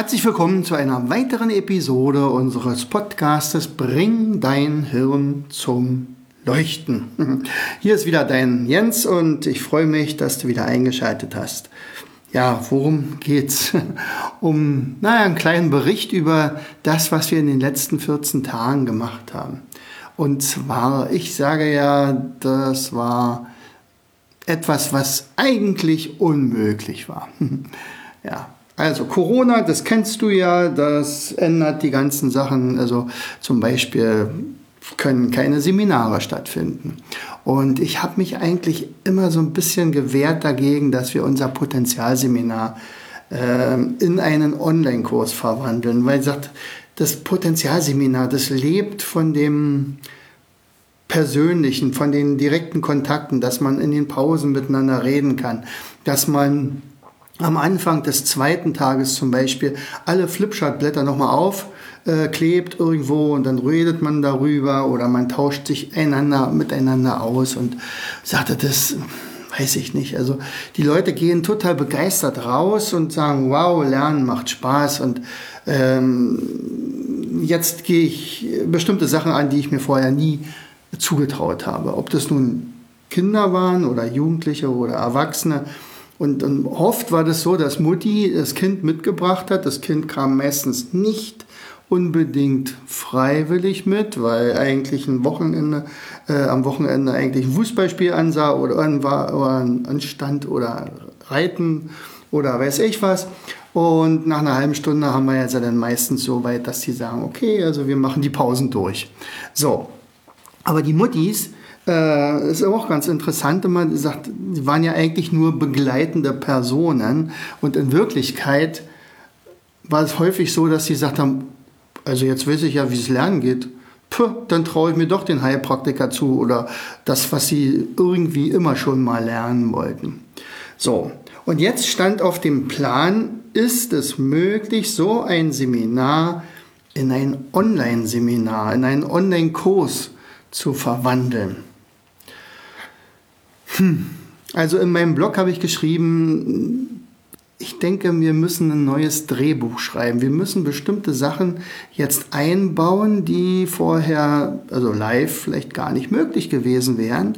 Herzlich willkommen zu einer weiteren Episode unseres Podcastes Bring dein Hirn zum Leuchten. Hier ist wieder dein Jens und ich freue mich, dass du wieder eingeschaltet hast. Ja, worum geht's? Um, naja, einen kleinen Bericht über das, was wir in den letzten 14 Tagen gemacht haben. Und zwar, ich sage ja, das war etwas, was eigentlich unmöglich war. Ja, also Corona, das kennst du ja, das ändert die ganzen Sachen. Also zum Beispiel können keine Seminare stattfinden. Und ich habe mich eigentlich immer so ein bisschen gewehrt dagegen, dass wir unser Potenzialseminar äh, in einen Online-Kurs verwandeln, weil sagt, das Potenzialseminar, das lebt von dem Persönlichen, von den direkten Kontakten, dass man in den Pausen miteinander reden kann, dass man am Anfang des zweiten Tages zum Beispiel alle Flipchart-Blätter nochmal aufklebt äh, irgendwo und dann redet man darüber oder man tauscht sich einander miteinander aus und sagte das weiß ich nicht. Also die Leute gehen total begeistert raus und sagen, wow, Lernen macht Spaß und ähm, jetzt gehe ich bestimmte Sachen an, die ich mir vorher nie zugetraut habe. Ob das nun Kinder waren oder Jugendliche oder Erwachsene. Und, und oft war das so, dass Mutti das Kind mitgebracht hat. Das Kind kam meistens nicht unbedingt freiwillig mit, weil eigentlich ein Wochenende, äh, am Wochenende eigentlich ein Fußballspiel ansah oder, war, oder anstand oder Reiten oder weiß ich was. Und nach einer halben Stunde haben wir jetzt dann meistens so weit, dass sie sagen, okay, also wir machen die Pausen durch. So. Aber die Muttis, äh, ist auch ganz interessant, wenn man sagt, sie waren ja eigentlich nur begleitende Personen und in Wirklichkeit war es häufig so, dass sie gesagt haben, also jetzt weiß ich ja, wie es lernen geht. Puh, dann traue ich mir doch den Heilpraktiker zu oder das, was sie irgendwie immer schon mal lernen wollten. So, und jetzt stand auf dem Plan, ist es möglich, so ein Seminar in ein Online-Seminar, in einen Online-Kurs zu verwandeln. Hm. Also in meinem Blog habe ich geschrieben, ich denke, wir müssen ein neues Drehbuch schreiben. Wir müssen bestimmte Sachen jetzt einbauen, die vorher, also live, vielleicht gar nicht möglich gewesen wären.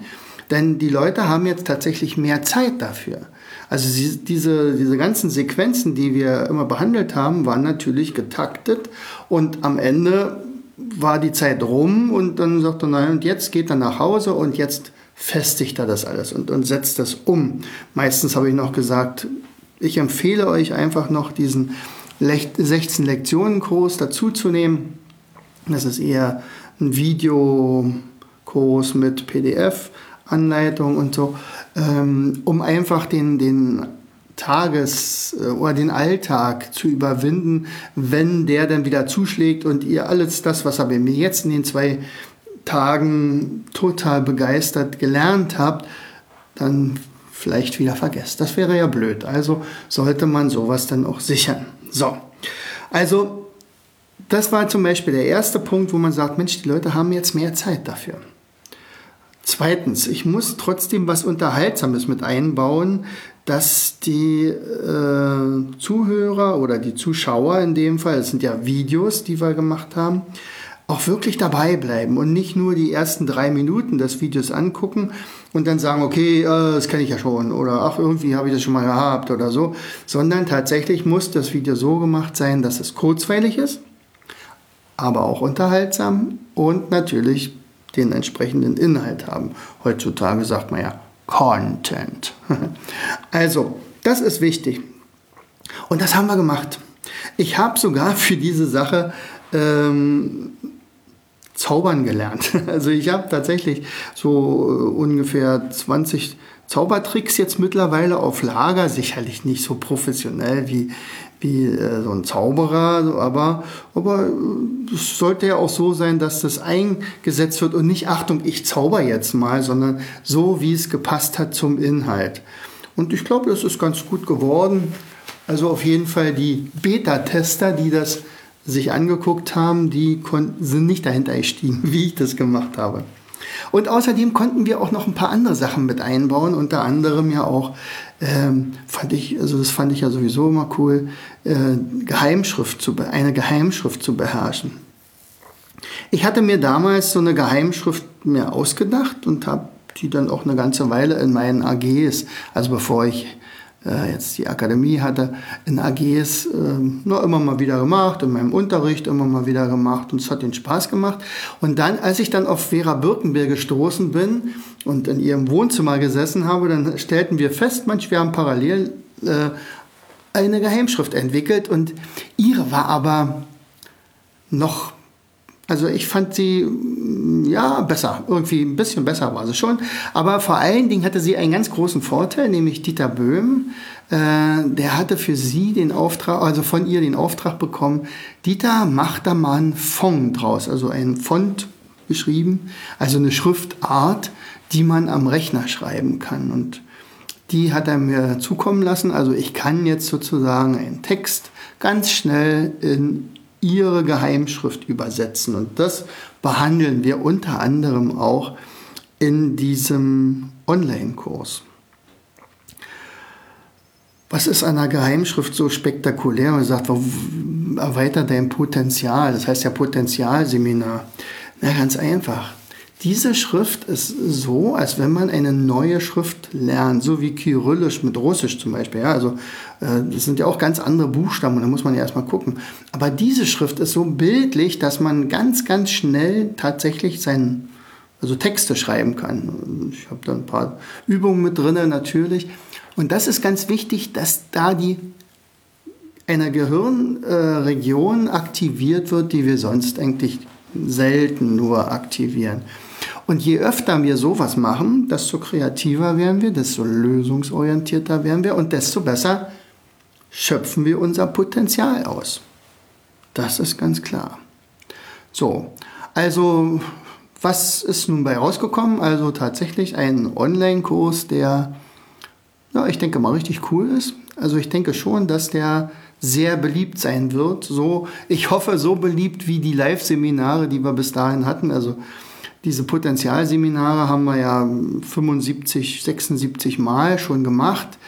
Denn die Leute haben jetzt tatsächlich mehr Zeit dafür. Also diese, diese ganzen Sequenzen, die wir immer behandelt haben, waren natürlich getaktet und am Ende war die Zeit rum und dann sagt er, nein, und jetzt geht er nach Hause und jetzt festigt er das alles und, und setzt das um. Meistens habe ich noch gesagt, ich empfehle euch einfach noch diesen 16 Lektionen Kurs dazuzunehmen. Das ist eher ein Videokurs mit PDF-Anleitung und so, ähm, um einfach den, den Tages- äh, oder den Alltag zu überwinden, wenn der dann wieder zuschlägt und ihr alles das, was ihr mir jetzt in den zwei Tagen total begeistert gelernt habt, dann vielleicht wieder vergesst. Das wäre ja blöd. Also sollte man sowas dann auch sichern. So, also das war zum Beispiel der erste Punkt, wo man sagt, Mensch, die Leute haben jetzt mehr Zeit dafür. Zweitens, ich muss trotzdem was Unterhaltsames mit einbauen, dass die äh, Zuhörer oder die Zuschauer in dem Fall, es sind ja Videos, die wir gemacht haben, auch wirklich dabei bleiben und nicht nur die ersten drei Minuten des Videos angucken und dann sagen, okay, äh, das kenne ich ja schon oder ach, irgendwie habe ich das schon mal gehabt oder so, sondern tatsächlich muss das Video so gemacht sein, dass es kurzweilig ist, aber auch unterhaltsam und natürlich den entsprechenden Inhalt haben. Heutzutage sagt man ja Content. also, das ist wichtig. Und das haben wir gemacht. Ich habe sogar für diese Sache ähm, Zaubern gelernt. Also ich habe tatsächlich so äh, ungefähr 20 Zaubertricks jetzt mittlerweile auf Lager, sicherlich nicht so professionell wie, wie äh, so ein Zauberer, aber, aber es sollte ja auch so sein, dass das eingesetzt wird und nicht, Achtung, ich zauber jetzt mal, sondern so, wie es gepasst hat zum Inhalt. Und ich glaube, das ist ganz gut geworden. Also auf jeden Fall die Beta-Tester, die das sich angeguckt haben, die sind nicht dahinter gestiegen, wie ich das gemacht habe. Und außerdem konnten wir auch noch ein paar andere Sachen mit einbauen, unter anderem ja auch, ähm, fand ich, also das fand ich ja sowieso immer cool, äh, Geheimschrift zu, eine Geheimschrift zu beherrschen. Ich hatte mir damals so eine Geheimschrift mir ausgedacht und habe die dann auch eine ganze Weile in meinen AGs, also bevor ich jetzt die Akademie hatte, in AGs äh, nur immer mal wieder gemacht, in meinem Unterricht immer mal wieder gemacht und es hat den Spaß gemacht. Und dann, als ich dann auf Vera Birkenbier gestoßen bin und in ihrem Wohnzimmer gesessen habe, dann stellten wir fest, manch, wir haben parallel äh, eine Geheimschrift entwickelt und ihre war aber noch also ich fand sie ja besser, irgendwie ein bisschen besser war sie schon. Aber vor allen Dingen hatte sie einen ganz großen Vorteil, nämlich Dieter Böhm. Äh, der hatte für sie den Auftrag, also von ihr den Auftrag bekommen, Dieter, mach da mal einen Font draus, also ein Font geschrieben, also eine Schriftart, die man am Rechner schreiben kann. Und die hat er mir zukommen lassen. Also ich kann jetzt sozusagen einen Text ganz schnell in ihre Geheimschrift übersetzen. Und das behandeln wir unter anderem auch in diesem Online-Kurs. Was ist an einer Geheimschrift so spektakulär? Man sagt, erweitert dein Potenzial. Das heißt ja Potenzialseminar. Na, ganz einfach. Diese Schrift ist so, als wenn man eine neue Schrift lernt, so wie Kyrillisch mit Russisch zum Beispiel. Ja, also äh, das sind ja auch ganz andere Buchstaben und da muss man ja erstmal gucken. Aber diese Schrift ist so bildlich, dass man ganz, ganz schnell tatsächlich seinen, also Texte schreiben kann. Ich habe da ein paar Übungen mit drin natürlich. Und das ist ganz wichtig, dass da die eine Gehirnregion aktiviert wird, die wir sonst eigentlich selten nur aktivieren. Und je öfter wir sowas machen, desto kreativer werden wir, desto lösungsorientierter werden wir und desto besser schöpfen wir unser Potenzial aus. Das ist ganz klar. So, also was ist nun bei rausgekommen? Also tatsächlich ein Online-Kurs, der, ja, ich denke mal richtig cool ist. Also ich denke schon, dass der sehr beliebt sein wird. So, ich hoffe, so beliebt wie die Live-Seminare, die wir bis dahin hatten. Also diese Potenzialseminare haben wir ja 75, 76 Mal schon gemacht.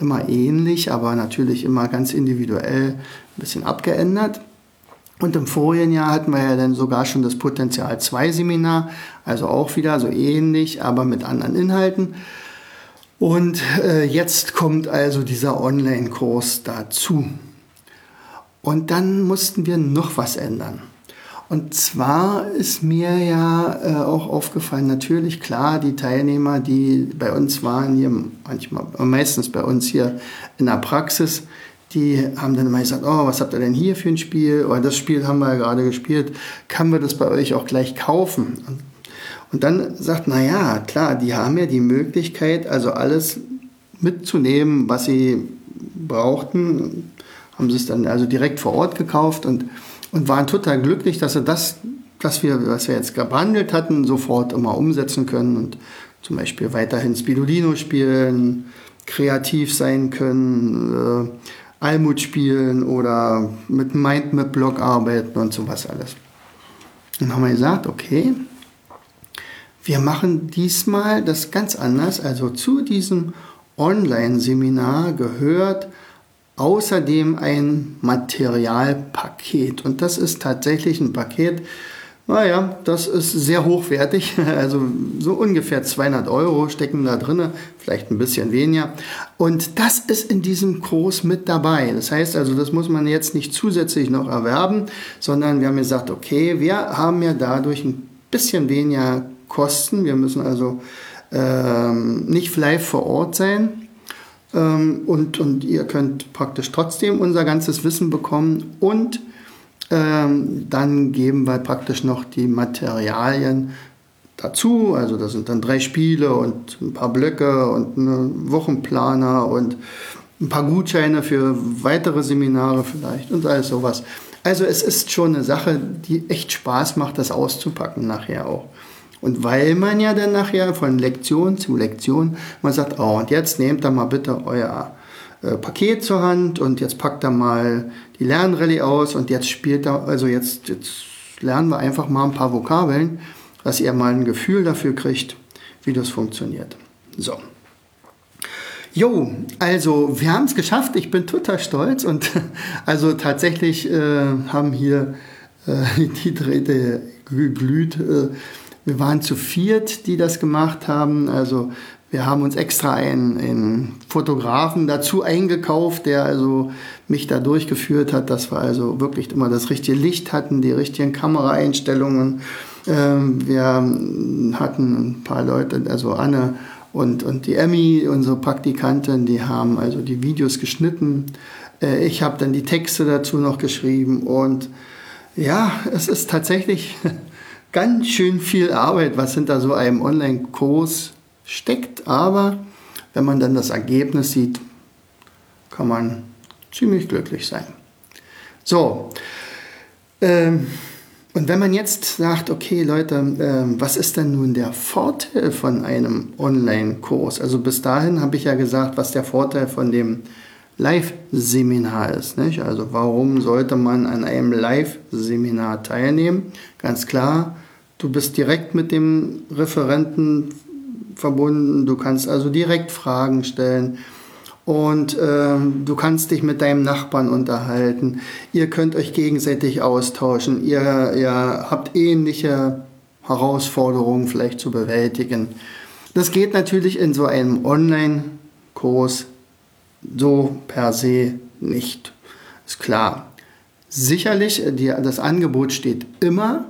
Immer ähnlich, aber natürlich immer ganz individuell ein bisschen abgeändert. Und im vorigen Jahr hatten wir ja dann sogar schon das Potenzial 2 Seminar, also auch wieder so ähnlich, aber mit anderen Inhalten. Und äh, jetzt kommt also dieser Online-Kurs dazu. Und dann mussten wir noch was ändern. Und zwar ist mir ja äh, auch aufgefallen, natürlich klar, die Teilnehmer, die bei uns waren, hier manchmal, meistens bei uns hier in der Praxis, die haben dann immer gesagt, oh, was habt ihr denn hier für ein Spiel? Oder oh, das Spiel haben wir ja gerade gespielt, kann wir das bei euch auch gleich kaufen? Und, dann sagt, na ja, klar, die haben ja die Möglichkeit, also alles mitzunehmen, was sie brauchten, haben sie es dann also direkt vor Ort gekauft und und waren total glücklich, dass sie das, was wir, was wir jetzt behandelt hatten, sofort immer umsetzen können und zum Beispiel weiterhin Spidolino spielen, kreativ sein können, äh, Almut spielen oder mit Mindmap-Blog arbeiten und sowas alles. Dann haben wir gesagt, okay, wir machen diesmal das ganz anders. Also zu diesem Online-Seminar gehört außerdem ein Materialpaket. Und das ist tatsächlich ein Paket, naja, das ist sehr hochwertig. Also so ungefähr 200 Euro stecken da drin, vielleicht ein bisschen weniger. Und das ist in diesem Kurs mit dabei. Das heißt also, das muss man jetzt nicht zusätzlich noch erwerben, sondern wir haben gesagt, okay, wir haben ja dadurch ein bisschen weniger Kosten. Wir müssen also ähm, nicht live vor Ort sein. Ähm, und, und ihr könnt praktisch trotzdem unser ganzes Wissen bekommen und ähm, dann geben wir praktisch noch die Materialien dazu. Also das sind dann drei Spiele und ein paar Blöcke und einen Wochenplaner und ein paar Gutscheine für weitere Seminare vielleicht und alles sowas. Also es ist schon eine Sache, die echt Spaß macht, das auszupacken nachher auch. Und weil man ja dann nachher von Lektion zu Lektion, man sagt, oh, und jetzt nehmt da mal bitte euer äh, Paket zur Hand und jetzt packt da mal die Lernrallye aus und jetzt spielt da, also jetzt, jetzt lernen wir einfach mal ein paar Vokabeln, dass ihr mal ein Gefühl dafür kriegt, wie das funktioniert. So. Jo, also wir haben es geschafft. Ich bin total stolz und also tatsächlich äh, haben hier äh, die Drähte geglüht. Äh, wir waren zu viert, die das gemacht haben. Also wir haben uns extra einen, einen, Fotografen dazu eingekauft, der also mich da durchgeführt hat, dass wir also wirklich immer das richtige Licht hatten, die richtigen Kameraeinstellungen. Ähm, wir hatten ein paar Leute, also Anne und, und die Emmy, unsere Praktikantin, die haben also die Videos geschnitten. Äh, ich habe dann die Texte dazu noch geschrieben und ja, es ist tatsächlich ganz schön viel Arbeit, was hinter so einem Online-Kurs steckt. Aber wenn man dann das Ergebnis sieht, kann man ziemlich glücklich sein. So, ähm, und wenn man jetzt sagt, okay Leute, äh, was ist denn nun der Vorteil von einem Online-Kurs? Also bis dahin habe ich ja gesagt, was der Vorteil von dem Live-Seminar ist. Nicht? Also warum sollte man an einem Live-Seminar teilnehmen? Ganz klar, du bist direkt mit dem Referenten verbunden, du kannst also direkt Fragen stellen und äh, du kannst dich mit deinem Nachbarn unterhalten. Ihr könnt euch gegenseitig austauschen. Ihr, ihr habt ähnliche Herausforderungen vielleicht zu bewältigen. Das geht natürlich in so einem Online-Kurs so per se nicht. Ist klar. Sicherlich, die, das Angebot steht immer.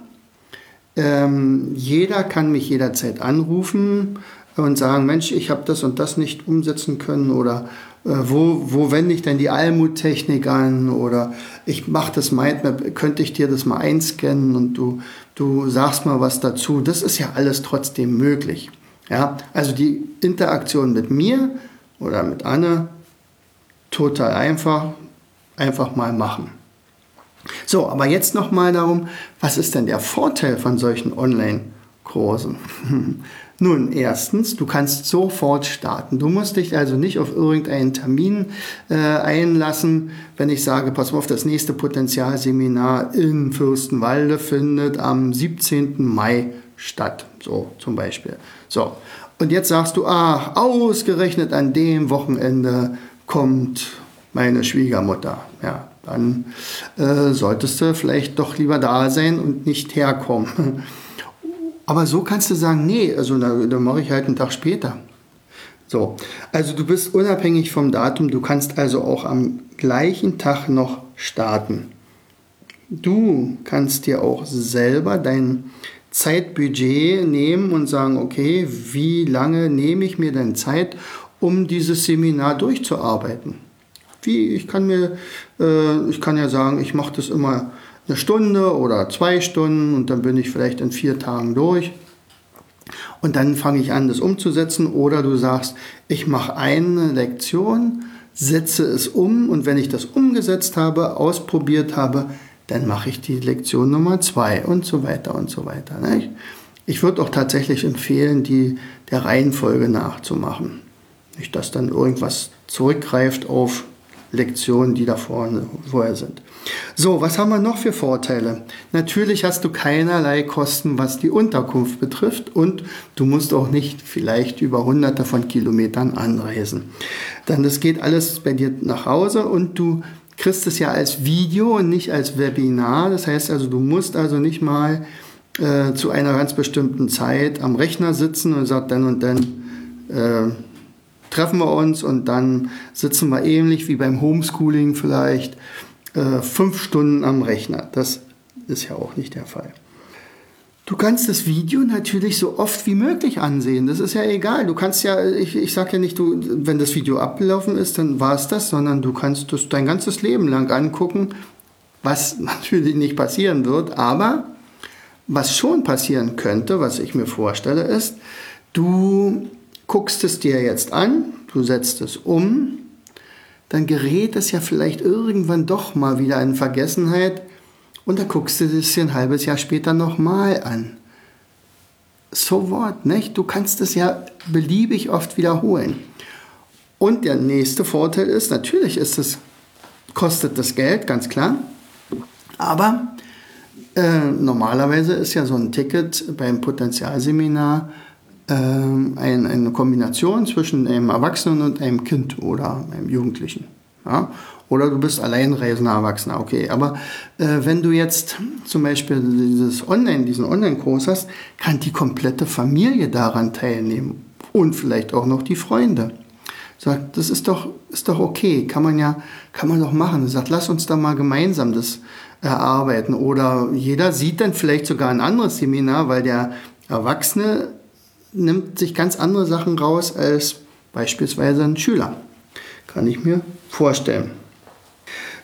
Ähm, jeder kann mich jederzeit anrufen und sagen, Mensch, ich habe das und das nicht umsetzen können oder äh, wo, wo wende ich denn die Almuttechnik an oder ich mache das Mindmap, könnte ich dir das mal einscannen und du, du sagst mal was dazu. Das ist ja alles trotzdem möglich. Ja, also die Interaktion mit mir oder mit Anne, total einfach, einfach mal machen. So, aber jetzt noch mal darum, was ist denn der Vorteil von solchen Online-Kursen? Nun, erstens, du kannst sofort starten. Du musst dich also nicht auf irgendeinen Termin äh, einlassen. Wenn ich sage, pass auf, das nächste Potenzialseminar in Fürstenwalde findet am 17. Mai statt. So zum Beispiel. So. Und jetzt sagst du, ach, ausgerechnet an dem Wochenende kommt meine Schwiegermutter. Ja, dann äh, solltest du vielleicht doch lieber da sein und nicht herkommen. Aber so kannst du sagen, nee, also da, da mache ich halt einen Tag später. So, also du bist unabhängig vom Datum, du kannst also auch am gleichen Tag noch starten. Du kannst dir auch selber dein Zeitbudget nehmen und sagen, okay, wie lange nehme ich mir denn Zeit, um dieses Seminar durchzuarbeiten? Wie, ich kann mir, äh, ich kann ja sagen, ich mache das immer eine Stunde oder zwei Stunden und dann bin ich vielleicht in vier Tagen durch. Und dann fange ich an, das umzusetzen. Oder du sagst, ich mache eine Lektion, setze es um und wenn ich das umgesetzt habe, ausprobiert habe, dann mache ich die Lektion Nummer zwei und so weiter und so weiter. Nicht? Ich würde auch tatsächlich empfehlen, die der Reihenfolge nachzumachen. Nicht, dass dann irgendwas zurückgreift auf Lektionen, die da vorne vorher sind. So, was haben wir noch für Vorteile? Natürlich hast du keinerlei Kosten, was die Unterkunft betrifft und du musst auch nicht vielleicht über hunderte von Kilometern anreisen. Dann das geht alles bei dir nach Hause und du kriegst es ja als Video und nicht als Webinar. Das heißt also, du musst also nicht mal äh, zu einer ganz bestimmten Zeit am Rechner sitzen und sagst dann und dann äh, treffen wir uns und dann sitzen wir ähnlich wie beim Homeschooling vielleicht äh, fünf Stunden am Rechner. Das ist ja auch nicht der Fall. Du kannst das Video natürlich so oft wie möglich ansehen. Das ist ja egal. Du kannst ja, ich, ich sage ja nicht, du, wenn das Video abgelaufen ist, dann war es das, sondern du kannst das dein ganzes Leben lang angucken, was natürlich nicht passieren wird. Aber was schon passieren könnte, was ich mir vorstelle, ist, du guckst es dir jetzt an, du setzt es um, dann gerät es ja vielleicht irgendwann doch mal wieder in Vergessenheit und da guckst du es dir ein halbes Jahr später nochmal an. So what, nicht? Du kannst es ja beliebig oft wiederholen. Und der nächste Vorteil ist, natürlich ist es, kostet das Geld, ganz klar. Aber äh, normalerweise ist ja so ein Ticket beim Potenzialseminar äh, ein, eine Kombination zwischen einem Erwachsenen und einem Kind oder einem Jugendlichen. Ja? Oder du bist alleinreisender Erwachsener, okay. Aber äh, wenn du jetzt zum Beispiel dieses Online, diesen Online-Kurs hast, kann die komplette Familie daran teilnehmen und vielleicht auch noch die Freunde. Sagt, das ist doch, ist doch okay, kann man ja, kann man doch machen. Sagt, lass uns da mal gemeinsam das erarbeiten. Oder jeder sieht dann vielleicht sogar ein anderes Seminar, weil der Erwachsene nimmt sich ganz andere Sachen raus als beispielsweise ein Schüler. Kann ich mir vorstellen.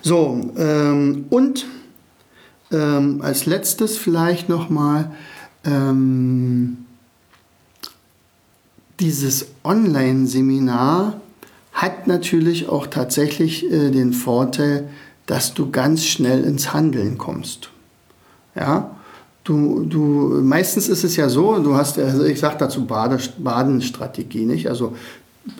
So, ähm, und ähm, als letztes vielleicht nochmal ähm, dieses Online-Seminar hat natürlich auch tatsächlich äh, den Vorteil, dass du ganz schnell ins Handeln kommst. Ja, du, du, meistens ist es ja so, du hast, also ich sage dazu Bade, Badenstrategie, nicht? Also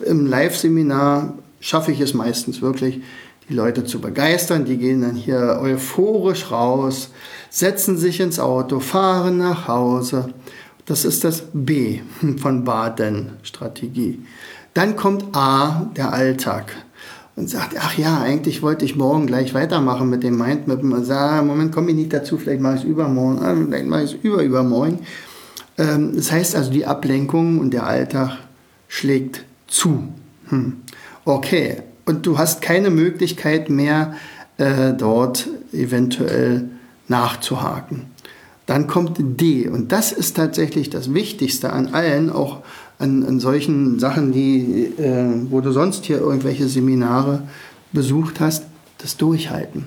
im Live-Seminar schaffe ich es meistens wirklich, die Leute zu begeistern. Die gehen dann hier euphorisch raus, setzen sich ins Auto, fahren nach Hause. Das ist das B von Baden-Strategie. Dann kommt A, der Alltag und sagt, ach ja, eigentlich wollte ich morgen gleich weitermachen mit dem Mindmap. Und sagt, Moment, komme ich nicht dazu, vielleicht mache ich es übermorgen, ah, vielleicht mache ich es über, übermorgen. Ähm, das heißt also, die Ablenkung und der Alltag schlägt zu. Hm. Okay, und du hast keine Möglichkeit mehr, äh, dort eventuell nachzuhaken. Dann kommt D und das ist tatsächlich das Wichtigste an allen, auch an, an solchen Sachen, die, äh, wo du sonst hier irgendwelche Seminare besucht hast, das Durchhalten.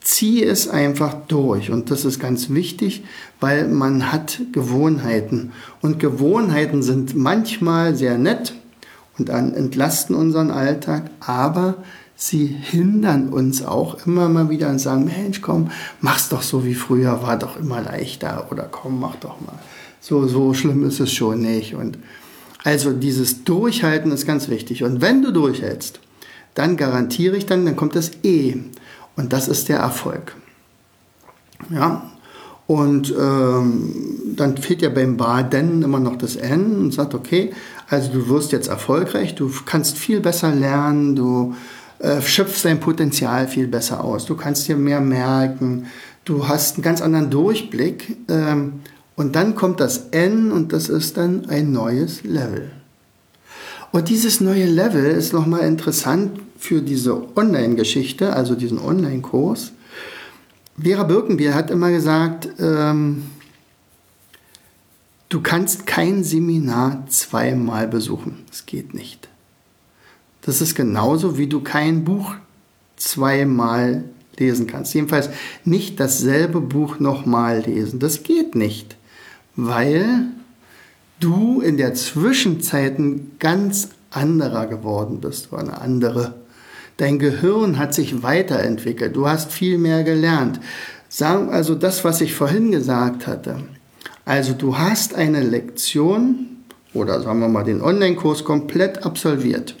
Zieh es einfach durch. Und das ist ganz wichtig, weil man hat Gewohnheiten. Und Gewohnheiten sind manchmal sehr nett und entlasten unseren Alltag, aber sie hindern uns auch immer mal wieder und sagen, Mensch, komm, mach's doch so wie früher, war doch immer leichter oder komm, mach doch mal so, so schlimm ist es schon nicht. Und also dieses Durchhalten ist ganz wichtig. Und wenn du durchhältst, dann garantiere ich dann, dann kommt das E. Und das ist der Erfolg. Ja, und ähm, dann fehlt ja beim Baden immer noch das N und sagt, okay, also du wirst jetzt erfolgreich, du kannst viel besser lernen, du äh, schöpfst dein Potenzial viel besser aus, du kannst dir mehr merken, du hast einen ganz anderen Durchblick ähm, und dann kommt das N und das ist dann ein neues Level. Und dieses neue Level ist nochmal interessant für diese Online-Geschichte, also diesen Online-Kurs. Vera Birkenbier hat immer gesagt, ähm, du kannst kein Seminar zweimal besuchen. Das geht nicht. Das ist genauso, wie du kein Buch zweimal lesen kannst. Jedenfalls nicht dasselbe Buch nochmal lesen. Das geht nicht weil du in der Zwischenzeit ein ganz anderer geworden bist oder eine andere. Dein Gehirn hat sich weiterentwickelt, du hast viel mehr gelernt. Sagen also das, was ich vorhin gesagt hatte. Also du hast eine Lektion oder sagen wir mal den Online-Kurs komplett absolviert.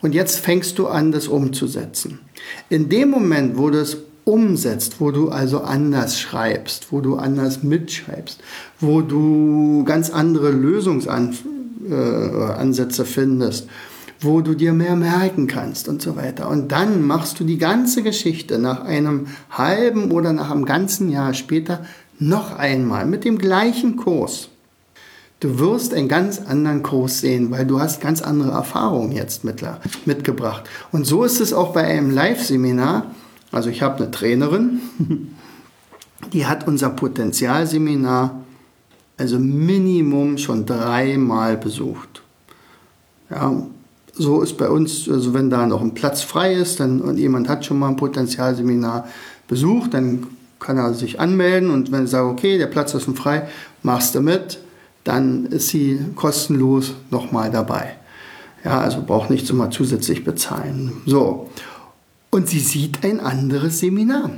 Und jetzt fängst du an, das umzusetzen. In dem Moment, wo du es umsetzt, wo du also anders schreibst, wo du anders mitschreibst, wo du ganz andere Lösungsansätze findest, wo du dir mehr merken kannst und so weiter. Und dann machst du die ganze Geschichte nach einem halben oder nach einem ganzen Jahr später noch einmal mit dem gleichen Kurs. Du wirst einen ganz anderen Kurs sehen, weil du hast ganz andere Erfahrungen jetzt mitgebracht. Und so ist es auch bei einem Live-Seminar. Also ich habe eine Trainerin, die hat unser Potenzialseminar also Minimum schon dreimal besucht. Ja, so ist bei uns, also wenn da noch ein Platz frei ist dann, und jemand hat schon mal ein Potenzialseminar besucht, dann kann er sich anmelden und wenn er sagt, okay, der Platz ist frei, machst du mit, dann ist sie kostenlos nochmal dabei. Ja, also braucht nichts immer zusätzlich bezahlen. So. Und sie sieht ein anderes Seminar.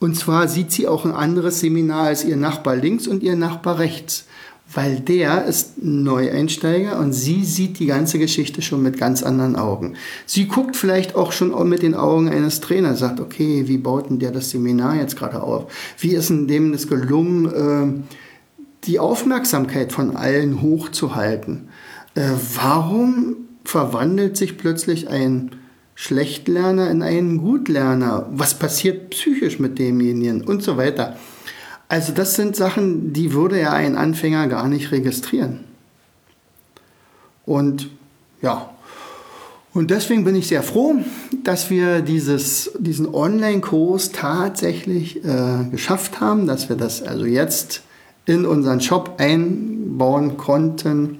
Und zwar sieht sie auch ein anderes Seminar als ihr Nachbar links und ihr Nachbar rechts weil der ist Neueinsteiger und sie sieht die ganze Geschichte schon mit ganz anderen Augen. Sie guckt vielleicht auch schon mit den Augen eines Trainers, sagt, okay, wie baut denn der das Seminar jetzt gerade auf? Wie ist denn dem das gelungen, äh, die Aufmerksamkeit von allen hochzuhalten? Äh, warum verwandelt sich plötzlich ein Schlechtlerner in einen Gutlerner? Was passiert psychisch mit demjenigen und so weiter? Also das sind Sachen, die würde ja ein Anfänger gar nicht registrieren. Und ja, und deswegen bin ich sehr froh, dass wir dieses, diesen Online-Kurs tatsächlich äh, geschafft haben, dass wir das also jetzt in unseren Shop einbauen konnten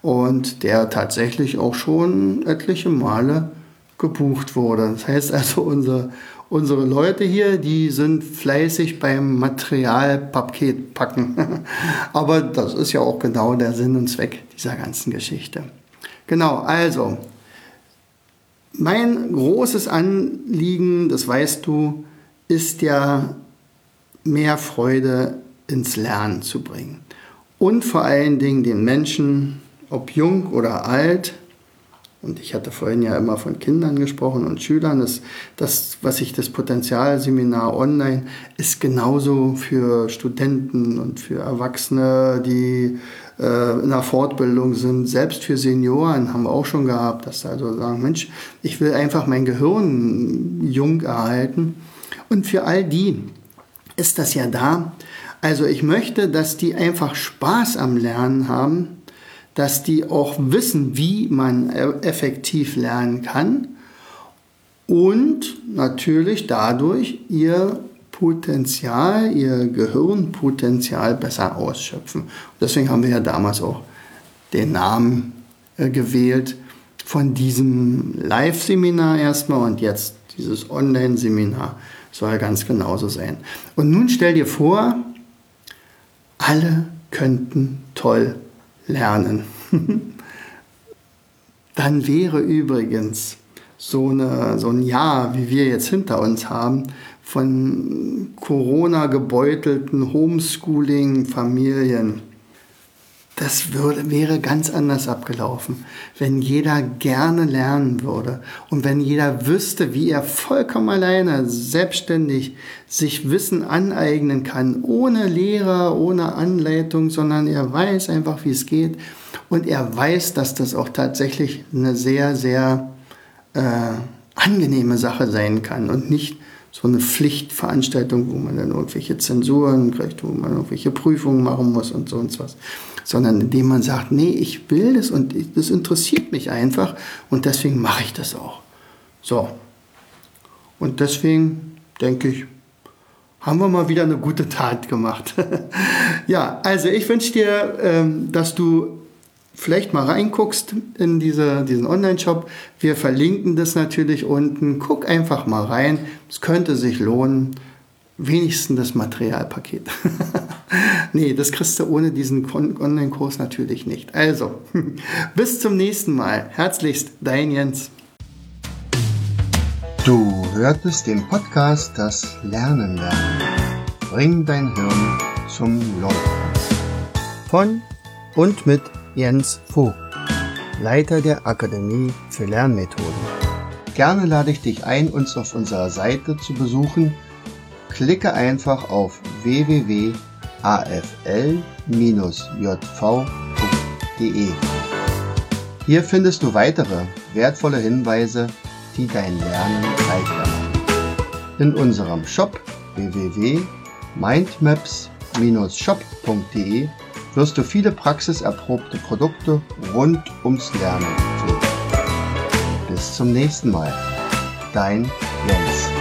und der tatsächlich auch schon etliche Male gebucht wurde. Das heißt also, unser, unsere Leute hier, die sind fleißig beim Materialpaket packen. Aber das ist ja auch genau der Sinn und Zweck dieser ganzen Geschichte. Genau, also, mein großes Anliegen, das weißt du, ist ja mehr Freude ins Lernen zu bringen. Und vor allen Dingen den Menschen, ob jung oder alt, und ich hatte vorhin ja immer von Kindern gesprochen und Schülern. Das, das was ich das Potenzialseminar online ist genauso für Studenten und für Erwachsene, die äh, in der Fortbildung sind. Selbst für Senioren haben wir auch schon gehabt, dass da also sagen, Mensch, ich will einfach mein Gehirn jung erhalten. Und für all die ist das ja da. Also ich möchte, dass die einfach Spaß am Lernen haben dass die auch wissen, wie man effektiv lernen kann und natürlich dadurch ihr Potenzial, ihr Gehirnpotenzial besser ausschöpfen. deswegen haben wir ja damals auch den Namen äh, gewählt von diesem Live-Seminar erstmal und jetzt dieses Online-Seminar soll ganz genauso sein. Und nun stell dir vor, alle könnten toll lernen. Dann wäre übrigens so, eine, so ein Jahr, wie wir jetzt hinter uns haben, von Corona gebeutelten Homeschooling-Familien das würde, wäre ganz anders abgelaufen, wenn jeder gerne lernen würde und wenn jeder wüsste, wie er vollkommen alleine, selbstständig sich Wissen aneignen kann, ohne Lehrer, ohne Anleitung, sondern er weiß einfach, wie es geht und er weiß, dass das auch tatsächlich eine sehr, sehr äh, angenehme Sache sein kann und nicht so eine Pflichtveranstaltung, wo man dann irgendwelche Zensuren kriegt, wo man irgendwelche Prüfungen machen muss und so und was sondern indem man sagt, nee, ich will das und das interessiert mich einfach und deswegen mache ich das auch. So. Und deswegen denke ich, haben wir mal wieder eine gute Tat gemacht. ja, also ich wünsche dir, ähm, dass du vielleicht mal reinguckst in diese, diesen Online-Shop. Wir verlinken das natürlich unten. Guck einfach mal rein. Es könnte sich lohnen. Wenigstens das Materialpaket. nee, das kriegst du ohne diesen Online-Kurs natürlich nicht. Also, bis zum nächsten Mal. Herzlichst, dein Jens. Du hörtest den Podcast Das Lernen lernen. Bring dein Hirn zum Leuchten. Von und mit Jens Vogt, Leiter der Akademie für Lernmethoden. Gerne lade ich dich ein, uns auf unserer Seite zu besuchen. Klicke einfach auf www afl-jv.de. Hier findest du weitere wertvolle Hinweise, die dein Lernen leichter. In unserem Shop www.mindmaps-shop.de wirst du viele praxiserprobte Produkte rund ums Lernen finden. Bis zum nächsten Mal. Dein Jens.